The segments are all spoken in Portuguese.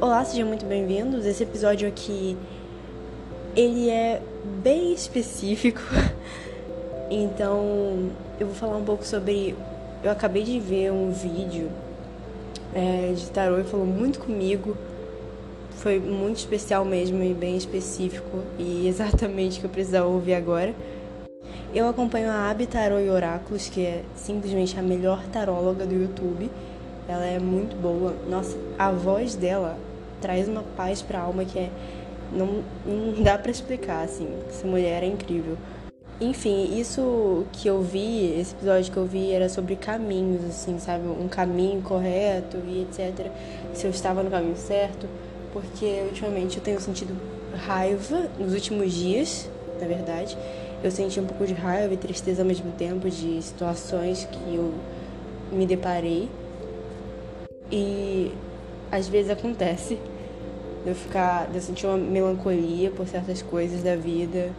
Olá, sejam muito bem-vindos. Esse episódio aqui ele é bem específico. Então, eu vou falar um pouco sobre eu acabei de ver um vídeo é, de tarô e falou muito comigo. Foi muito especial mesmo e bem específico e exatamente o que eu precisava ouvir agora. Eu acompanho a Abi Tarô e Oráculos, que é simplesmente a melhor taróloga do YouTube. Ela é muito boa. Nossa, a voz dela traz uma paz pra alma que é não, não dá para explicar assim. Essa mulher é incrível. Enfim, isso que eu vi, esse episódio que eu vi era sobre caminhos, assim, sabe? Um caminho correto e etc. Se eu estava no caminho certo, porque ultimamente eu tenho sentido raiva nos últimos dias, na verdade eu senti um pouco de raiva e tristeza ao mesmo tempo de situações que eu me deparei. E às vezes acontece de eu ficar, de eu sentir uma melancolia por certas coisas da vida,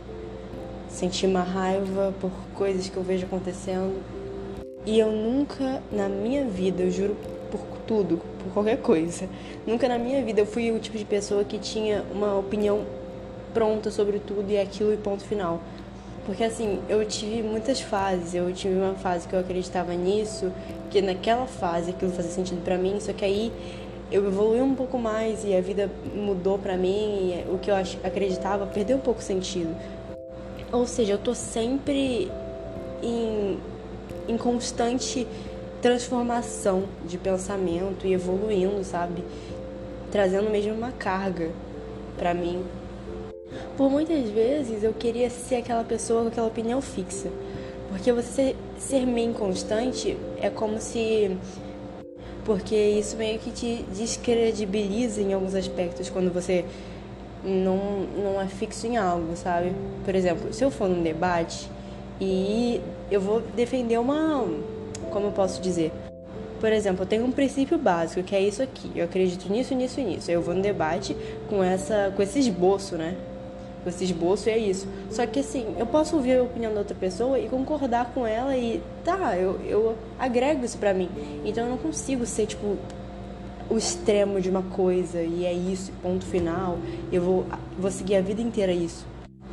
sentir uma raiva por coisas que eu vejo acontecendo. E eu nunca na minha vida, eu juro por tudo, por qualquer coisa, nunca na minha vida eu fui o tipo de pessoa que tinha uma opinião pronta sobre tudo e aquilo e ponto final. Porque assim, eu tive muitas fases. Eu tive uma fase que eu acreditava nisso, que naquela fase aquilo fazia sentido para mim, só que aí eu evolui um pouco mais e a vida mudou para mim e o que eu acreditava perdeu um pouco sentido. Ou seja, eu tô sempre em, em constante transformação de pensamento e evoluindo, sabe? Trazendo mesmo uma carga para mim por muitas vezes eu queria ser aquela pessoa com aquela opinião fixa. Porque você ser meio inconstante é como se. Porque isso meio que te descredibiliza em alguns aspectos quando você não, não é fixo em algo, sabe? Por exemplo, se eu for num debate e eu vou defender uma. Como eu posso dizer? Por exemplo, eu tenho um princípio básico que é isso aqui. Eu acredito nisso, nisso e nisso. Eu vou no debate com essa, com esse esboço, né? Esse esboço e é isso. Só que assim, eu posso ouvir a opinião da outra pessoa e concordar com ela e tá, eu, eu agrego isso pra mim. Então eu não consigo ser tipo o extremo de uma coisa e é isso, ponto final. Eu vou, vou seguir a vida inteira isso.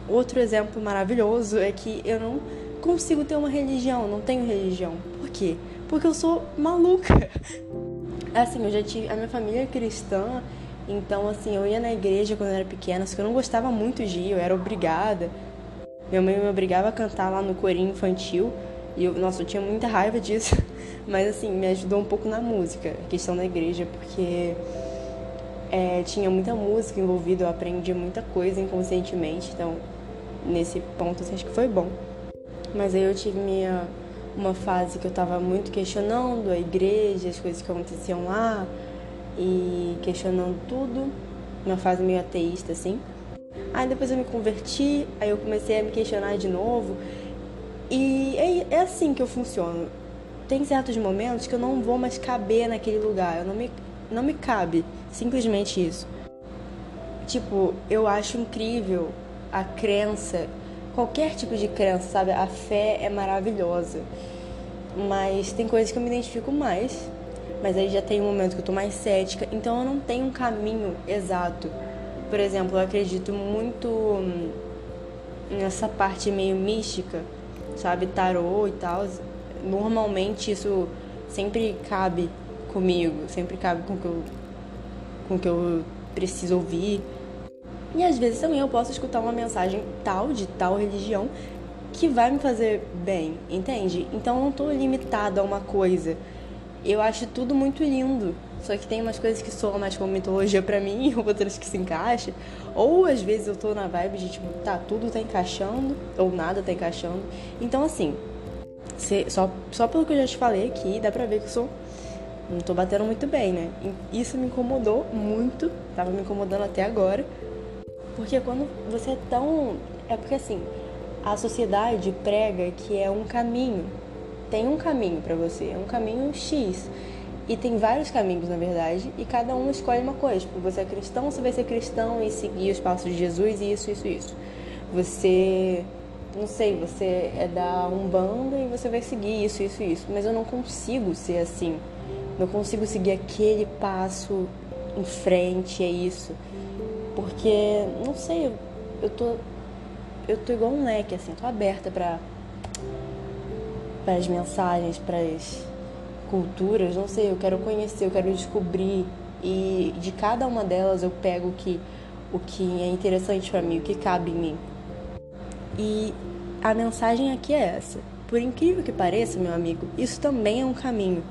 Outro exemplo maravilhoso é que eu não consigo ter uma religião, não tenho religião. Por quê? Porque eu sou maluca. Assim, eu já tive. A minha família é cristã então, assim, eu ia na igreja quando eu era pequena, só que eu não gostava muito de ir, eu era obrigada. Minha mãe me obrigava a cantar lá no corinho infantil. E eu, nossa, eu tinha muita raiva disso. Mas, assim, me ajudou um pouco na música, a questão da igreja, porque é, tinha muita música envolvida, eu aprendi muita coisa inconscientemente. Então, nesse ponto, assim, acho que foi bom. Mas aí eu tive minha, uma fase que eu tava muito questionando a igreja, as coisas que aconteciam lá e questionando tudo, uma fase meio ateísta assim. Aí depois eu me converti, aí eu comecei a me questionar de novo. E é, é assim que eu funciono. Tem certos momentos que eu não vou mais caber naquele lugar, eu não me, não me cabe, simplesmente isso. Tipo, eu acho incrível a crença, qualquer tipo de crença, sabe? A fé é maravilhosa. Mas tem coisas que eu me identifico mais mas aí já tem um momento que eu tô mais cética, então eu não tenho um caminho exato. Por exemplo, eu acredito muito nessa parte meio mística, sabe, tarô e tal. Normalmente isso sempre cabe comigo, sempre cabe com que eu, com que eu preciso ouvir. E às vezes também eu posso escutar uma mensagem tal de tal religião que vai me fazer bem, entende? Então eu não tô limitado a uma coisa eu acho tudo muito lindo. Só que tem umas coisas que soam mais como mitologia para mim outras que se encaixam. Ou às vezes eu tô na vibe de tipo, tá, tudo tá encaixando, ou nada tá encaixando. Então assim, só, só pelo que eu já te falei aqui, dá pra ver que eu sou. Não tô batendo muito bem, né? Isso me incomodou muito, tava me incomodando até agora. Porque quando você é tão. É porque assim, a sociedade prega que é um caminho tem um caminho para você, é um caminho X. E tem vários caminhos, na verdade, e cada um escolhe uma coisa. Tipo, você é cristão, você vai ser cristão e seguir os passos de Jesus e isso, isso, isso. Você não sei, você é da Umbanda e você vai seguir isso, isso, isso. Mas eu não consigo ser assim. Não consigo seguir aquele passo em frente, é isso. Porque, não sei, eu, tô. Eu tô igual um leque, assim, tô aberta para para as mensagens, para as culturas, não sei, eu quero conhecer, eu quero descobrir e de cada uma delas eu pego o que o que é interessante para mim, o que cabe em mim. E a mensagem aqui é essa. Por incrível que pareça, meu amigo, isso também é um caminho.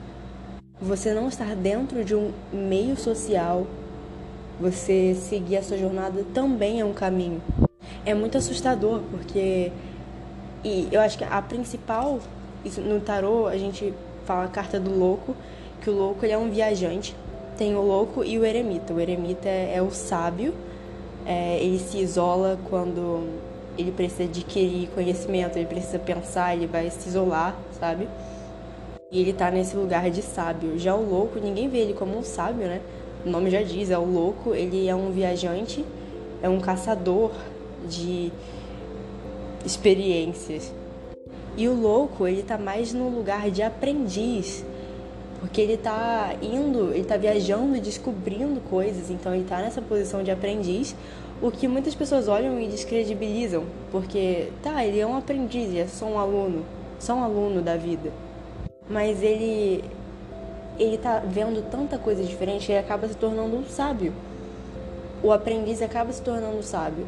Você não estar dentro de um meio social, você seguir a sua jornada também é um caminho. É muito assustador porque e eu acho que a principal no tarô a gente fala a carta do louco, que o louco ele é um viajante. Tem o louco e o eremita. O eremita é, é o sábio. É, ele se isola quando ele precisa adquirir conhecimento, ele precisa pensar, ele vai se isolar, sabe? E ele tá nesse lugar de sábio. Já o louco, ninguém vê ele como um sábio, né? O nome já diz, é o louco, ele é um viajante, é um caçador de experiências. E o louco, ele tá mais no lugar de aprendiz, porque ele tá indo, ele tá viajando e descobrindo coisas, então ele tá nessa posição de aprendiz, o que muitas pessoas olham e descredibilizam, porque tá, ele é um aprendiz, ele é só um aluno, só um aluno da vida. Mas ele ele tá vendo tanta coisa diferente ele acaba se tornando um sábio. O aprendiz acaba se tornando um sábio.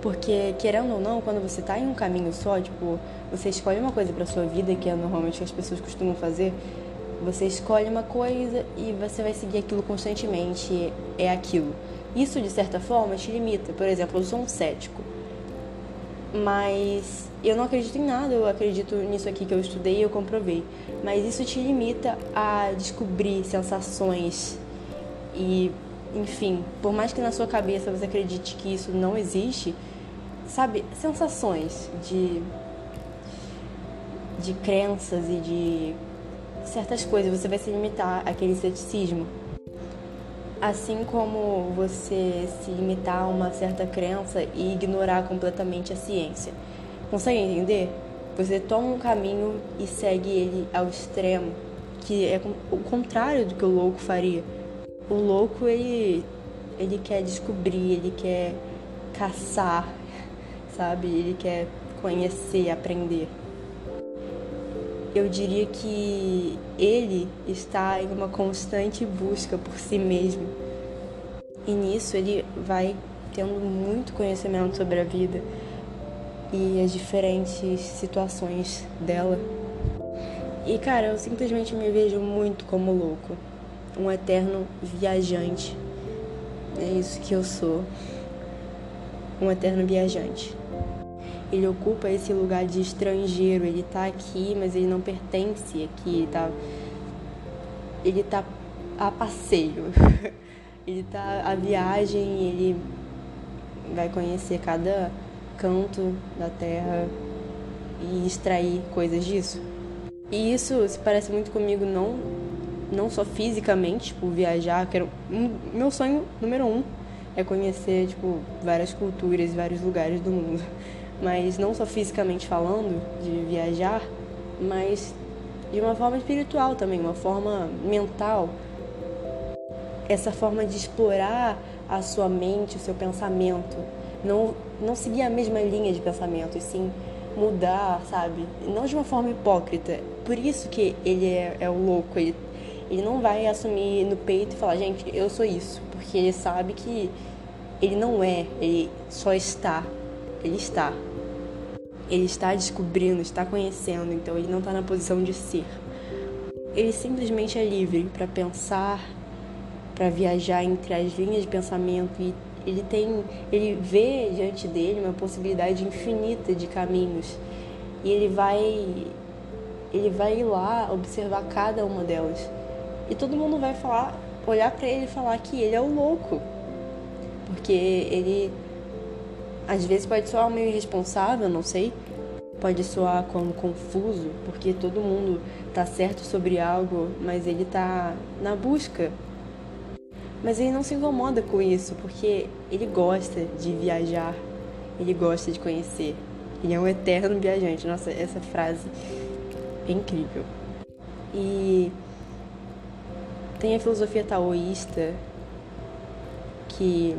Porque, querendo ou não, quando você tá em um caminho só, tipo, você escolhe uma coisa para sua vida, que é normalmente o que as pessoas costumam fazer, você escolhe uma coisa e você vai seguir aquilo constantemente, é aquilo. Isso, de certa forma, te limita. Por exemplo, eu sou um cético, mas eu não acredito em nada, eu acredito nisso aqui que eu estudei e eu comprovei. Mas isso te limita a descobrir sensações e, enfim, por mais que na sua cabeça você acredite que isso não existe, sabe, sensações de de crenças e de certas coisas, você vai se limitar àquele ceticismo. Assim como você se limitar a uma certa crença e ignorar completamente a ciência. Consegue entender? Você toma um caminho e segue ele ao extremo, que é o contrário do que o louco faria. O louco, ele, ele quer descobrir, ele quer caçar, sabe? Ele quer conhecer, aprender eu diria que ele está em uma constante busca por si mesmo. E nisso ele vai tendo muito conhecimento sobre a vida e as diferentes situações dela. E cara, eu simplesmente me vejo muito como louco, um eterno viajante. É isso que eu sou. Um eterno viajante ele ocupa esse lugar de estrangeiro, ele tá aqui, mas ele não pertence aqui, ele tá ele tá a passeio. ele tá a viagem, ele vai conhecer cada canto da terra e extrair coisas disso. E isso se parece muito comigo não não só fisicamente, tipo viajar, quero meu sonho número um é conhecer tipo várias culturas, vários lugares do mundo mas não só fisicamente falando, de viajar, mas de uma forma espiritual também, uma forma mental. Essa forma de explorar a sua mente, o seu pensamento. Não, não seguir a mesma linha de pensamento, e sim mudar, sabe? Não de uma forma hipócrita. Por isso que ele é, é o louco. Ele, ele não vai assumir no peito e falar, gente, eu sou isso. Porque ele sabe que ele não é, ele só está. Ele está ele está descobrindo, está conhecendo, então ele não está na posição de ser. Ele simplesmente é livre para pensar, para viajar entre as linhas de pensamento e ele tem, ele vê diante dele uma possibilidade infinita de caminhos e ele vai, ele vai ir lá observar cada uma delas e todo mundo vai falar, olhar para ele e falar que ele é o louco, porque ele às vezes pode soar meio irresponsável, não sei. Pode soar como confuso, porque todo mundo tá certo sobre algo, mas ele tá na busca. Mas ele não se incomoda com isso, porque ele gosta de viajar, ele gosta de conhecer. Ele é um eterno viajante. Nossa, essa frase é incrível. E tem a filosofia taoísta que,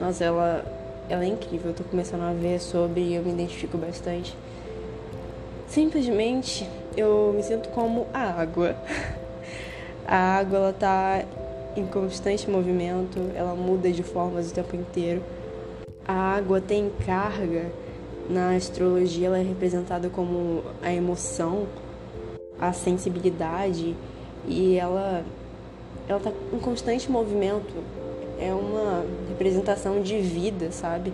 nossa, ela, ela é incrível. Eu tô começando a ver sobre eu me identifico bastante. Simplesmente eu me sinto como a água. A água ela tá em constante movimento, ela muda de formas o tempo inteiro. A água tem carga. Na astrologia ela é representada como a emoção, a sensibilidade e ela ela tá em constante movimento. É uma representação de vida, sabe?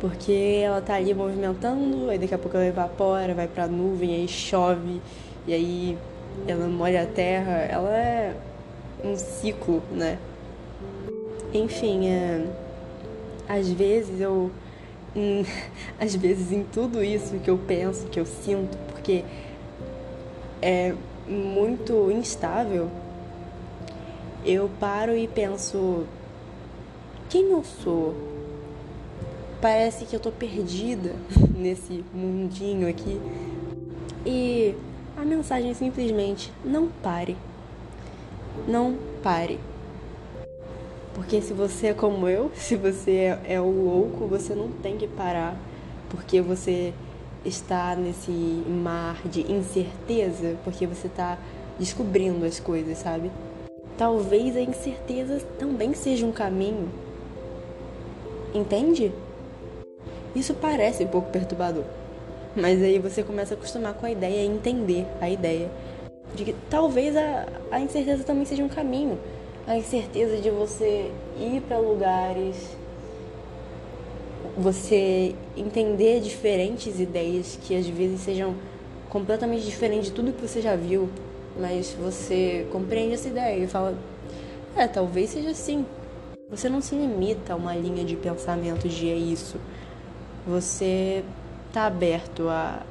Porque ela tá ali movimentando, aí daqui a pouco ela evapora, vai pra nuvem, aí chove, e aí ela molha a terra. Ela é um ciclo, né? Enfim, é... às vezes eu. às vezes em tudo isso que eu penso, que eu sinto, porque é muito instável, eu paro e penso: quem eu sou? Parece que eu tô perdida nesse mundinho aqui. E a mensagem é simplesmente: não pare. Não pare. Porque se você é como eu, se você é, é o louco, você não tem que parar. Porque você está nesse mar de incerteza, porque você está descobrindo as coisas, sabe? Talvez a incerteza também seja um caminho. Entende? Isso parece um pouco perturbador. Mas aí você começa a acostumar com a ideia e entender a ideia de que talvez a, a incerteza também seja um caminho. A incerteza de você ir para lugares, você entender diferentes ideias que às vezes sejam completamente diferentes de tudo que você já viu, mas você compreende essa ideia e fala: é, talvez seja assim. Você não se limita a uma linha de pensamento de é isso. Você está aberto a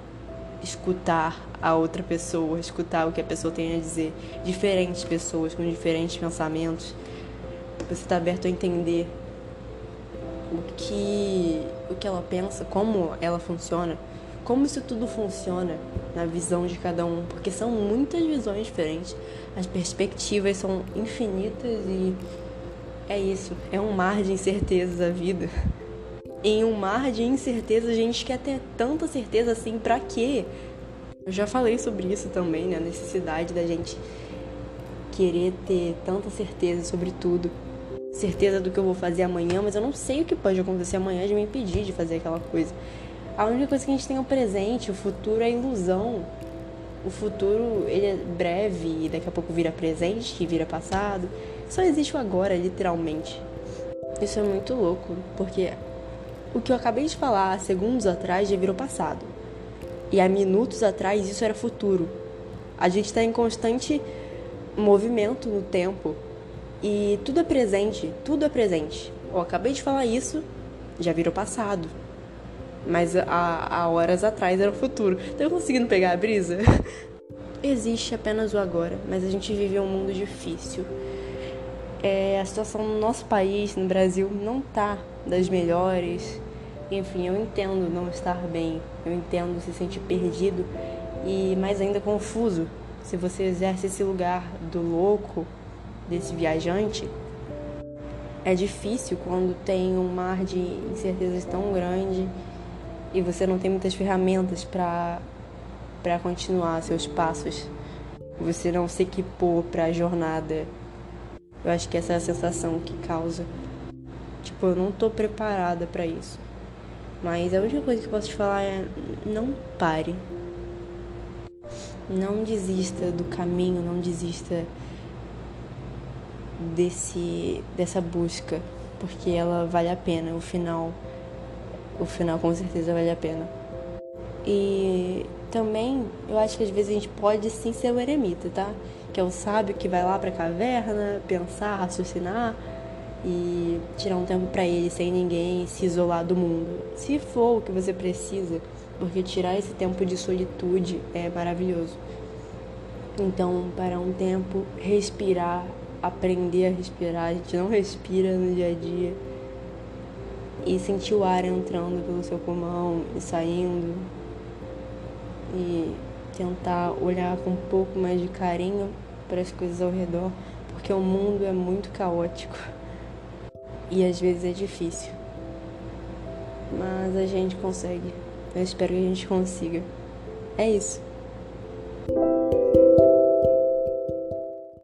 escutar a outra pessoa, escutar o que a pessoa tem a dizer. Diferentes pessoas com diferentes pensamentos. Você está aberto a entender o que, o que ela pensa, como ela funciona, como isso tudo funciona na visão de cada um, porque são muitas visões diferentes, as perspectivas são infinitas e é isso, é um mar de incertezas a vida. Em um mar de incerteza, a gente quer ter tanta certeza assim, pra quê? Eu já falei sobre isso também, né? A necessidade da gente querer ter tanta certeza sobre tudo. Certeza do que eu vou fazer amanhã, mas eu não sei o que pode acontecer amanhã de me impedir de fazer aquela coisa. A única coisa que a gente tem é o presente, o futuro é ilusão. O futuro, ele é breve e daqui a pouco vira presente, que vira passado. Só existe o agora, literalmente. Isso é muito louco, porque o que eu acabei de falar segundos atrás já virou passado. E há minutos atrás isso era futuro. A gente está em constante movimento no tempo e tudo é presente, tudo é presente. Eu acabei de falar isso, já virou passado. Mas há, há horas atrás era o futuro. Tá conseguindo pegar a brisa? Existe apenas o agora, mas a gente vive um mundo difícil. É, a situação no nosso país, no Brasil, não tá das melhores. Enfim, eu entendo não estar bem, eu entendo se sentir perdido e mais ainda confuso. Se você exerce esse lugar do louco, desse viajante, é difícil quando tem um mar de incertezas tão grande e você não tem muitas ferramentas para para continuar seus passos. Você não se equipou para a jornada. Eu acho que essa é a sensação que causa. Tipo, eu não tô preparada para isso. Mas a única coisa que eu posso te falar é: não pare. Não desista do caminho, não desista desse dessa busca, porque ela vale a pena, o final o final com certeza vale a pena. E também eu acho que às vezes a gente pode sim ser o eremita, tá? Que é o sábio que vai lá pra caverna, pensar, raciocinar e tirar um tempo para ele sem ninguém, se isolar do mundo. Se for o que você precisa, porque tirar esse tempo de solitude é maravilhoso. Então, para um tempo, respirar, aprender a respirar. A gente não respira no dia a dia. E sentir o ar entrando pelo seu pulmão e saindo e tentar olhar com um pouco mais de carinho para as coisas ao redor, porque o mundo é muito caótico e às vezes é difícil. Mas a gente consegue. Eu espero que a gente consiga. É isso.